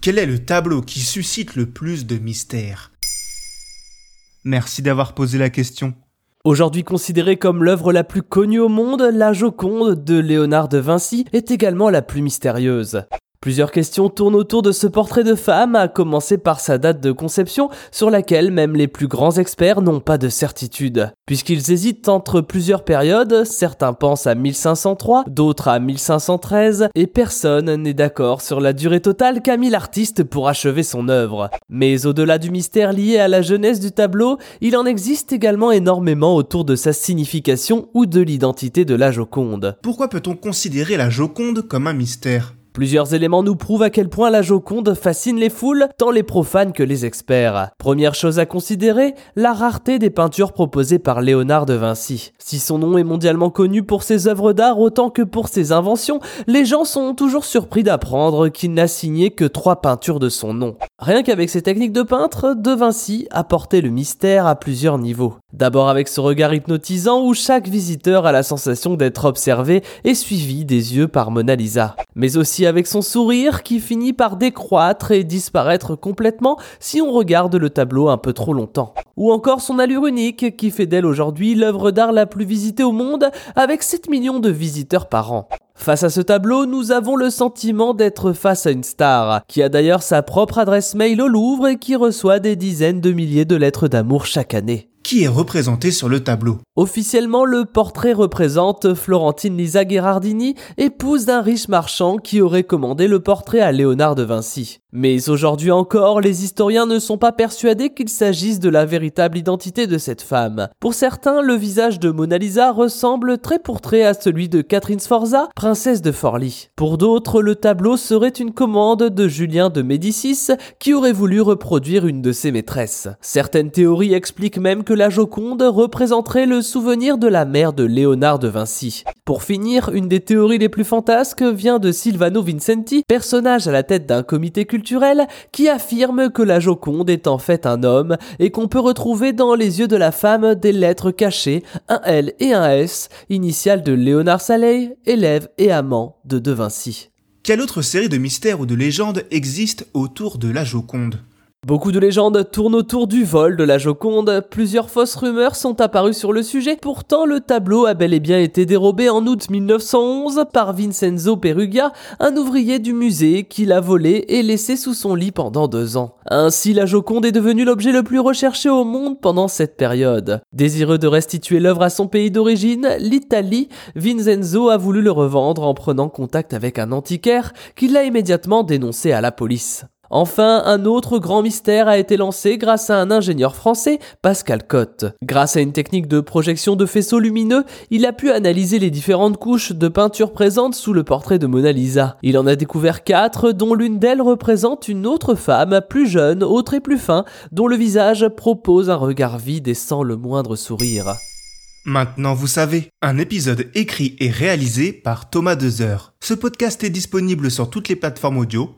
Quel est le tableau qui suscite le plus de mystère Merci d'avoir posé la question. Aujourd'hui considérée comme l'œuvre la plus connue au monde, la Joconde de Léonard de Vinci est également la plus mystérieuse. Plusieurs questions tournent autour de ce portrait de femme, à commencer par sa date de conception, sur laquelle même les plus grands experts n'ont pas de certitude. Puisqu'ils hésitent entre plusieurs périodes, certains pensent à 1503, d'autres à 1513, et personne n'est d'accord sur la durée totale qu'a mis l'artiste pour achever son œuvre. Mais au-delà du mystère lié à la jeunesse du tableau, il en existe également énormément autour de sa signification ou de l'identité de la Joconde. Pourquoi peut-on considérer la Joconde comme un mystère? Plusieurs éléments nous prouvent à quel point la Joconde fascine les foules, tant les profanes que les experts. Première chose à considérer, la rareté des peintures proposées par Léonard de Vinci. Si son nom est mondialement connu pour ses œuvres d'art autant que pour ses inventions, les gens sont toujours surpris d'apprendre qu'il n'a signé que trois peintures de son nom. Rien qu'avec ses techniques de peintre, De Vinci apportait le mystère à plusieurs niveaux. D'abord avec ce regard hypnotisant où chaque visiteur a la sensation d'être observé et suivi des yeux par Mona Lisa. Mais aussi avec son sourire qui finit par décroître et disparaître complètement si on regarde le tableau un peu trop longtemps. Ou encore son allure unique qui fait d'elle aujourd'hui l'œuvre d'art la plus visitée au monde avec 7 millions de visiteurs par an. Face à ce tableau, nous avons le sentiment d'être face à une star, qui a d'ailleurs sa propre adresse mail au Louvre et qui reçoit des dizaines de milliers de lettres d'amour chaque année. Qui est représenté sur le tableau Officiellement, le portrait représente Florentine Lisa Gherardini, épouse d'un riche marchand qui aurait commandé le portrait à Léonard de Vinci. Mais aujourd'hui encore, les historiens ne sont pas persuadés qu'il s'agisse de la véritable identité de cette femme. Pour certains, le visage de Mona Lisa ressemble très pour trait à celui de Catherine Sforza, princesse de Forlì. Pour d'autres, le tableau serait une commande de Julien de Médicis qui aurait voulu reproduire une de ses maîtresses. Certaines théories expliquent même que la Joconde représenterait le souvenir de la mère de Léonard de Vinci. Pour finir, une des théories les plus fantasques vient de Silvano Vincenti, personnage à la tête d'un comité culturel qui affirme que la Joconde est en fait un homme et qu'on peut retrouver dans les yeux de la femme des lettres cachées, un L et un S, initiales de Léonard Saleil, élève et amant de De Vinci. Quelle autre série de mystères ou de légendes existe autour de la Joconde? Beaucoup de légendes tournent autour du vol de la Joconde, plusieurs fausses rumeurs sont apparues sur le sujet, pourtant le tableau a bel et bien été dérobé en août 1911 par Vincenzo Perugia, un ouvrier du musée qui l'a volé et laissé sous son lit pendant deux ans. Ainsi la Joconde est devenue l'objet le plus recherché au monde pendant cette période. Désireux de restituer l'œuvre à son pays d'origine, l'Italie, Vincenzo a voulu le revendre en prenant contact avec un antiquaire qui l'a immédiatement dénoncé à la police. Enfin, un autre grand mystère a été lancé grâce à un ingénieur français, Pascal Cotte. Grâce à une technique de projection de faisceaux lumineux, il a pu analyser les différentes couches de peinture présentes sous le portrait de Mona Lisa. Il en a découvert quatre, dont l'une d'elles représente une autre femme, plus jeune, autre et plus fin, dont le visage propose un regard vide et sans le moindre sourire. Maintenant vous savez, un épisode écrit et réalisé par Thomas Dezer. Ce podcast est disponible sur toutes les plateformes audio